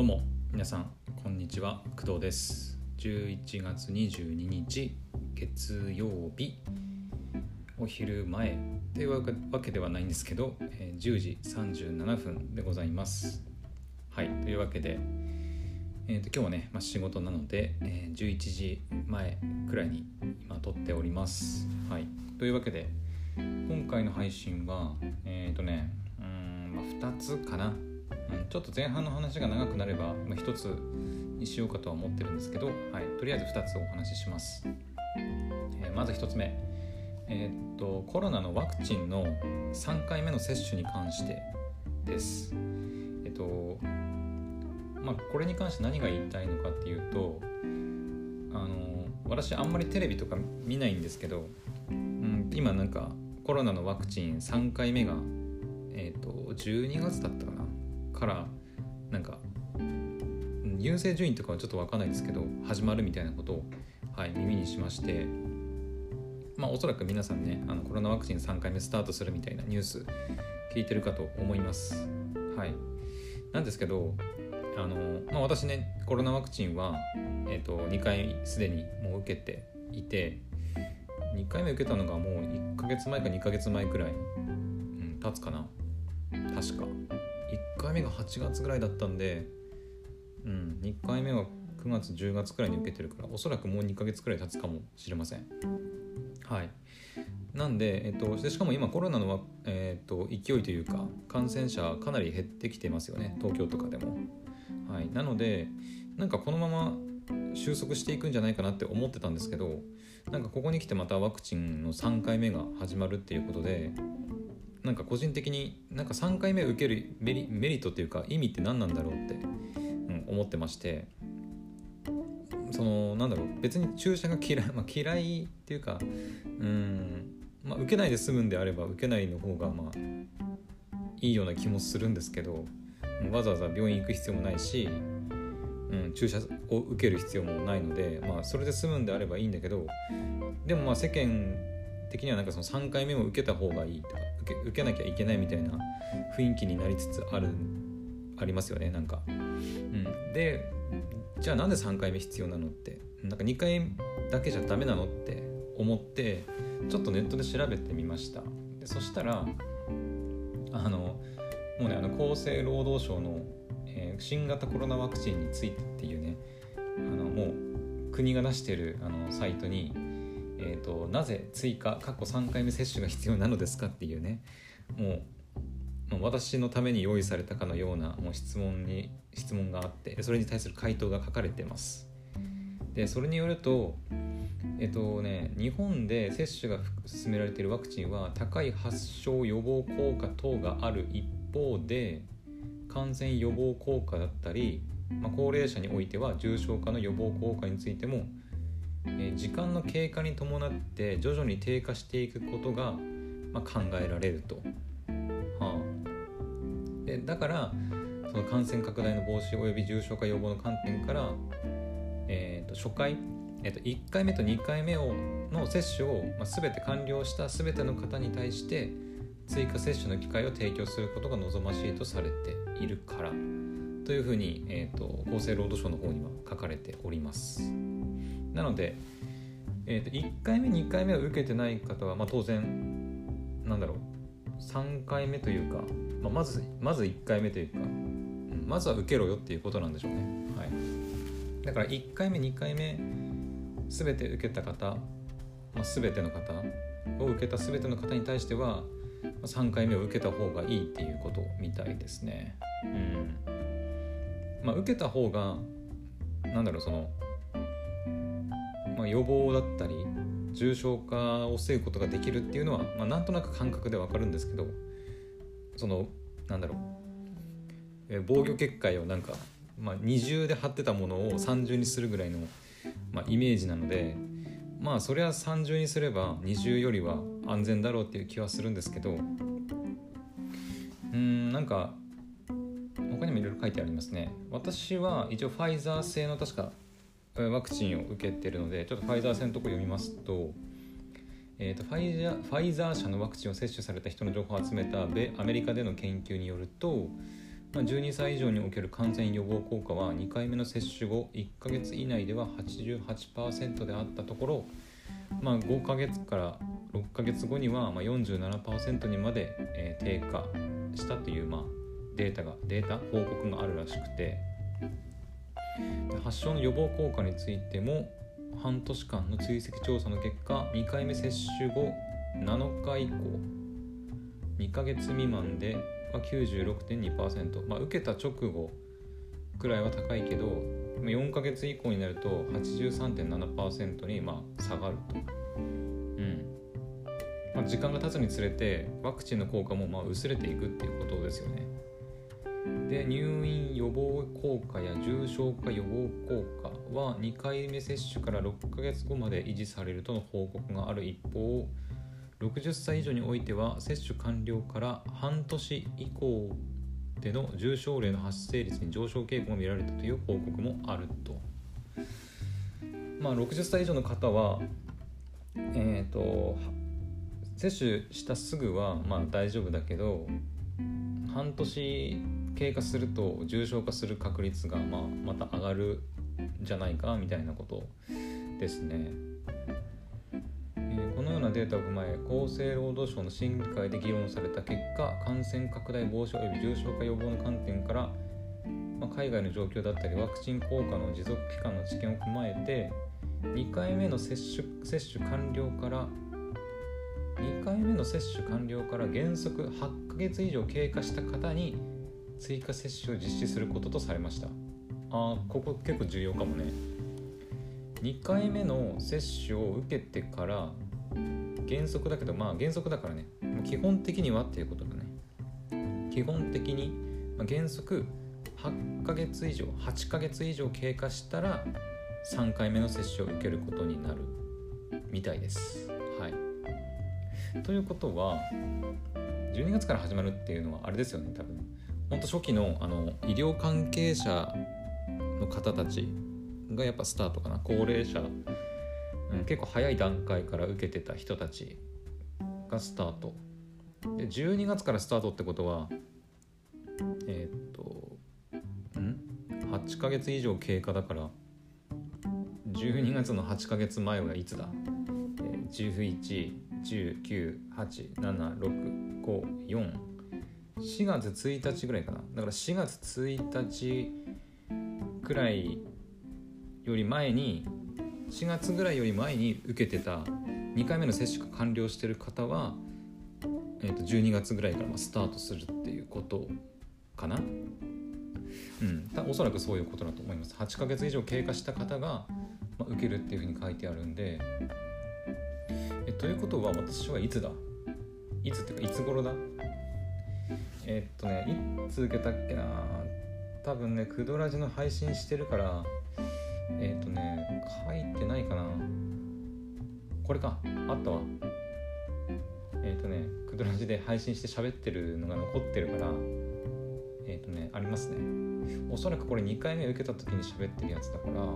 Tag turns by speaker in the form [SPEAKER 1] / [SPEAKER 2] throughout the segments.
[SPEAKER 1] どうも皆さんこんにちは工藤です。11月22日月曜日お昼前というわけではないんですけど、えー、10時37分でございます。はいというわけで、えーと、今日はね、まあ、仕事なので、えー、11時前くらいに今撮っております。はいというわけで今回の配信はえっ、ー、とねうん、まあ、2つかな。うん、ちょっと前半の話が長くなれば、まあ、1つにしようかとは思ってるんですけど、はい、とりあえず2つお話しします。えー、まず1つ目、えー、っとコロナのワクチンの3回目の接種に関してです。えっとまあ、これに関して何が言いたいのかっていうとあの私あんまりテレビとか見ないんですけど、うん、今なんかコロナのワクチン3回目が、えーと、と12月だったかなからなんか優勢順位とかはちょっと分かんないですけど始まるみたいなことを、はい、耳にしましてまあおそらく皆さんねあのコロナワクチン3回目スタートするみたいなニュース聞いてるかと思います。はい。なんですけどあの、まあ、私ねコロナワクチンは、えーと、2回すでにもう受けていて2回目受けたのがもう1ヶ月前か2ヶ月前くらい、うん、経つかな。確か。回目が8月ぐらいだったんで、うん、2回目は9月10月くらいに受けてるからおそらくもう2ヶ月くらい経つかもしれません。はい。なんで、えっと、でしかも今コロナの、えっと、勢いというか感染者かなり減ってきてますよね。東京とかでも。はい。なのでなんかこのまま収束していくんじゃないかなって思ってたんですけどなんかここに来てまたワクチンの3回目が始まるっていうことでなんか個人的になんか3回目受けるメリメリットっていうか意味って何なんだろうって、うん、思ってましてそのなんだろう別に注射が嫌い、まあ、嫌いっていうかうん、まあ、受けないで済むんであれば受けないの方がまあいいような気もするんですけどわざわざ病院行く必要もないし、うん、注射を受ける必要もないので、まあ、それで済むんであればいいんだけどでもまあ世間的にはなんかその3回目も受けた方がいいとか受け受けなきゃいけないみたいな雰囲気になりつつあるありますよねなんか。うん、でじゃあなんで3回目必要なのって。なんか2回だけじゃダメなのって思ってちょっとネットで調べてみました。でそしたらあのもうねあの厚生労働省の、えー、新型コロナワクチンについてっていうねあのもう国が出してるあのサイトにえーと、なぜ追加過去3回目接種が必要なのですかっていうね。もうもう私のために用意されたかのようなもう質問に質問があってそれに対する回答が書かれてます。でそれによるとえっとね日本で接種が進められているワクチンは高い発症予防効果等がある一方で感染予防効果だったり、まあ、高齢者においては重症化の予防効果についてもえ時間の経過に伴って徐々に低下していくことが、まあ、考えられると。はあ、でだからその感染拡大の防止及び重症化予防の観点から、えー、と初回、えー、と1回目と2回目をの接種を、まあ、全て完了した全ての方に対して追加接種の機会を提供することが望ましいとされているからというふうに、えーと厚生労働省の方には書かれております。なので、えー、と1回目2回目を受けてない方は、まあ、当然なんだろう3回目というか、まあ、まずまず1回目というか、うん、まずは受けろよっていうことなんでしょうね、はい、だから1回目2回目全て受けた方、まあ、全ての方を受けた全ての方に対しては3回目を受けた方がいいっていうことみたいですね。うん。まあ受けた方がなんだろうそのまあ、予防だったり重症化を防ぐことができるっていうのは、まあ、なんとなく感覚でわかるんですけどそのなんだろう、え防御結界をなんか、まあ、二重で貼ってたものを三重にするぐらいの、まあ、イメージなのでまあそれは三重にすれば二重よりは安全だろうっていう気はするんですけどうんなんか他にもいろいろ書いてありますね。私は一応ファイザー製の確かワクチンを受けてるのでちょっとファイザー製のとこ読みますと,、えーと、ファイザーファイザー社のワクチンを接種された人の情報を集めた米アメリカでの研究によるとまあ、12歳以上における感染予防効果は2回目の接種後1ヶ月以内では88%であったところ、まあ、5ヶ月から6ヶ月後にはま47%にまで、低下したという、まあ、データがデータ報告があるらしくて発症の予防効果についても半年間の追跡調査の結果2回目接種後7日以降2ヶ月未満で96.2%、まあ、受けた直後くらいは高いけど4ヶ月以降になると83.7%にまあ下がると、うん。まあ、時間が経つにつれてワクチンの効果もまあ薄れていくっていうことですよね。で入院予防効果や重症化予防効果は2回目接種から6ヶ月後まで維持されるとの報告がある一方60歳以上においては接種完了から半年以降での重症例の発生率に上昇傾向が見られたという報告もあると。まあ、60歳以上の方は、えーと、接種したすぐはまあ大丈夫だけど半年経過すると重症化する確率がまあまた上がるんじゃないかみたいなことですね。このようなデータを踏まえ厚生労働省の審議会で議論された結果感染拡大防止及び重症化予防の観点から、まあ、海外の状況だったりワクチン効果の持続期間の知見を踏まえて2回目の接種接種完了から2回目の接種完了から原則8ヶ月以上経過した方に追加接種を実施することとされました。あここ結構重要かもね。2回目の接種を受けてから原則だけどまあ原則だからね。基本的にはっていうことだね。基本的に、まあ、原則8ヶ月以上8ヶ月以上経過したら3回目の接種を受けることになるみたいです。ということは12月から始まるっていうのはあれですよね多分。ほんと初期のあの医療関係者の方たちがやっぱスタートかな。高齢者うん、結構早い段階から受けてた人たちがスタート。で12月からスタートってことはえー、っとん？8ヶ月以上経過だから12月の8ヶ月前はいつだ、えー、19876544月1日ぐらいかな。だから4月1日くらいより前に4月ぐらいより前に受けてた2回目の接種が完了してる方は、えー、と12月ぐらいからスタートするっていうことかな。うん。おそらくそういうことだと思います。8ヶ月以上経過した方が、ま受けるっていうふうに書いてあるんでということは私はいつだ？いつっていうかいつ頃だ？えー、っとねいつ受けたっけな？多分ねクドラジの配信してるからえっ、とね書いてないかな？これか。あったわ。えっ、とねクドラジで配信して喋ってるのが残ってるからえっ、とねありますね。おそらくこれ2回目受けた時に喋ってるやつだから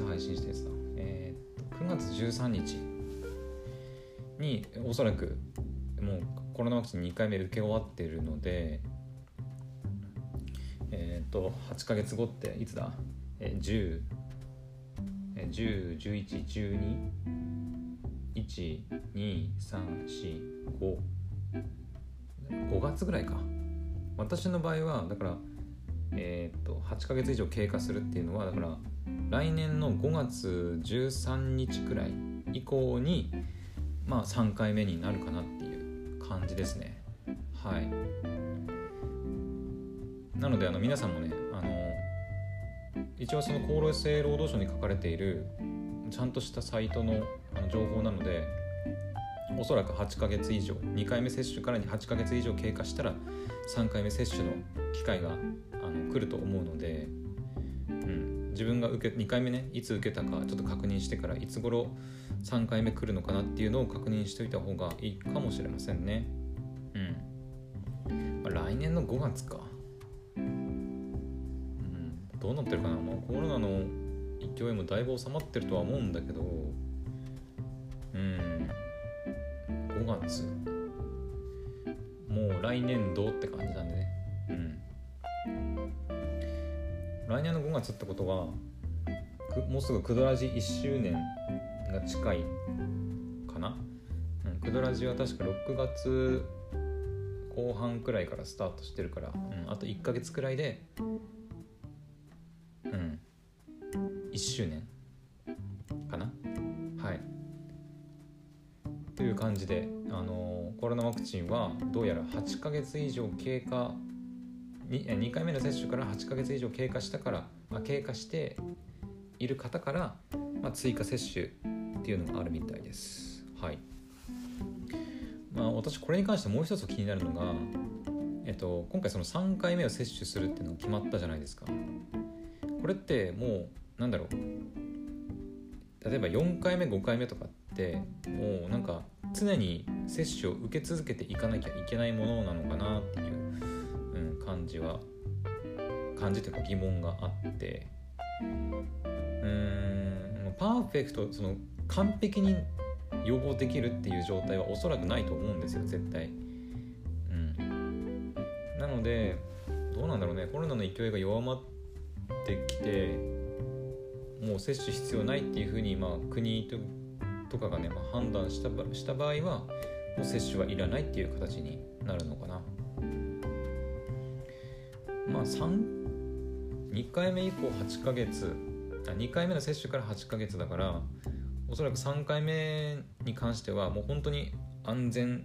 [SPEAKER 1] 配信したやつだえっ、と9月13日におそらくもうコロナワクチン2回目受け終わってるのでえっ、と8ヶ月後っていつだ、えー、10101112123455月ぐらいか。私の場合はだからえっ、と8ヶ月以上経過するっていうのはだから来年の5月13日くらい以降にまあ3回目になるかなっていう感じですね。はい。なのであの皆さんもねあの一応その厚労生労働省に書かれているちゃんとしたサイトのあの情報なのでおそらく8ヶ月以上2回目接種からに8ヶ月以上経過したら3回目接種の機会があの来ると思うので、自分が受け2回目ねいつ受けたかちょっと確認してからいつ頃3回目来るのかなっていうのを確認しておいた方がいいかもしれませんね。うん、まあ、来年の5月か。うん。どうなってるかな、まあ、コロナの勢いもだいぶ収まってるとは思うんだけど。うん。5月。もう来年度って感じなんでね来年の5月ってことはもうすぐクドラジ1周年が近いかな、うん、クドラジは確か6月後半くらいからスタートしてるから、うん、あと1ヶ月くらいでうん1周年かな？はい。という感じで、あのコロナワクチンはどうやら8ヶ月以上経過 2, 2回目の接種から8ヶ月以上経過したからまあ経過している方から、まあ、追加接種っていうのがあるみたいです。はいまあ、私これに関してもう一つ気になるのが、えっと、今回その3回目を接種するっていうのが決まったじゃないですか。これってもうなんだろう例えば4回目5回目とかってもうなんか常に接種を受け続けていかなきゃいけないものなのかなっていう、感じは感じというか疑問があってうんパーフェクトその完璧に予防できるっていう状態はおそらくないと思うんですよ絶対。うん、なのでどうなんだろうねコロナの勢いが弱まってきてもう接種必要ないっていうふうに、まあ、国とかがね、まあ、判断したした場合はもう接種はいらないっていう形になるのかな。まあ2回目以降8ヶ月あ2回目の接種から8ヶ月だからおそらく3回目に関してはもう本当に安全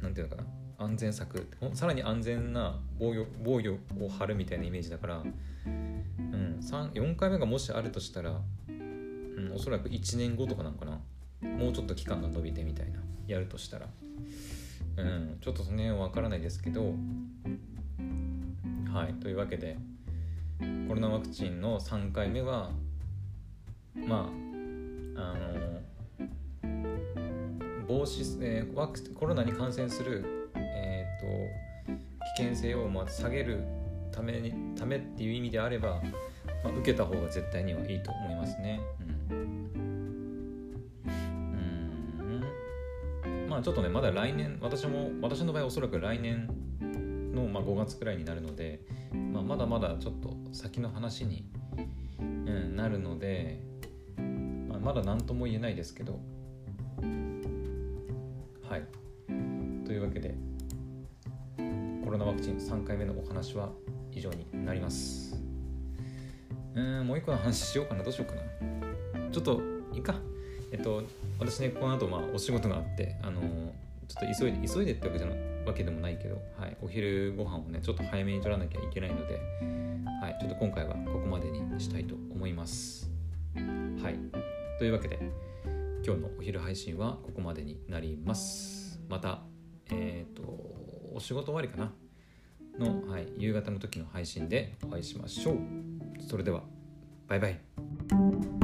[SPEAKER 1] なんていうのかな安全策さらに安全な防御防御を張るみたいなイメージだから、うん、4回目がもしあるとしたら、うん、おそらく1年後とかなんかな。もうちょっと期間が延びてみたいなやるとしたら、うん、ちょっとその辺は分からないですけどはい。というわけでコロナワクチンの3回目はまああの防止、えー、ワクコロナに感染する、えーと、危険性をまあ下げるためにためっていう意味であれば、まあ、受けた方が絶対にはいいと思いますね。うん。うん。まあちょっとねまだ来年私も私の場合おそらく来年の、まあ、5月くらいになるので、まあ、まだまだちょっと先の話に、うん、なるので、まあ、まだ何とも言えないですけど。はい。というわけでコロナワクチン3回目のお話は以上になります。うんもう一個の話しようかな。どうしようかな。ちょっといいか。えっと私ねこの後まあお仕事があってあのちょっと急いで急いでってわけじゃない。わけでもないけど、はい、お昼ご飯をねちょっと早めに取らなきゃいけないので、はい、ちょっと今回はここまでにしたいと思います。はい、というわけで今日のお昼配信はここまでになります。また、えっ、ー、とお仕事終わりかな？の、はい、夕方の時の配信でお会いしましょう。それではバイバイ。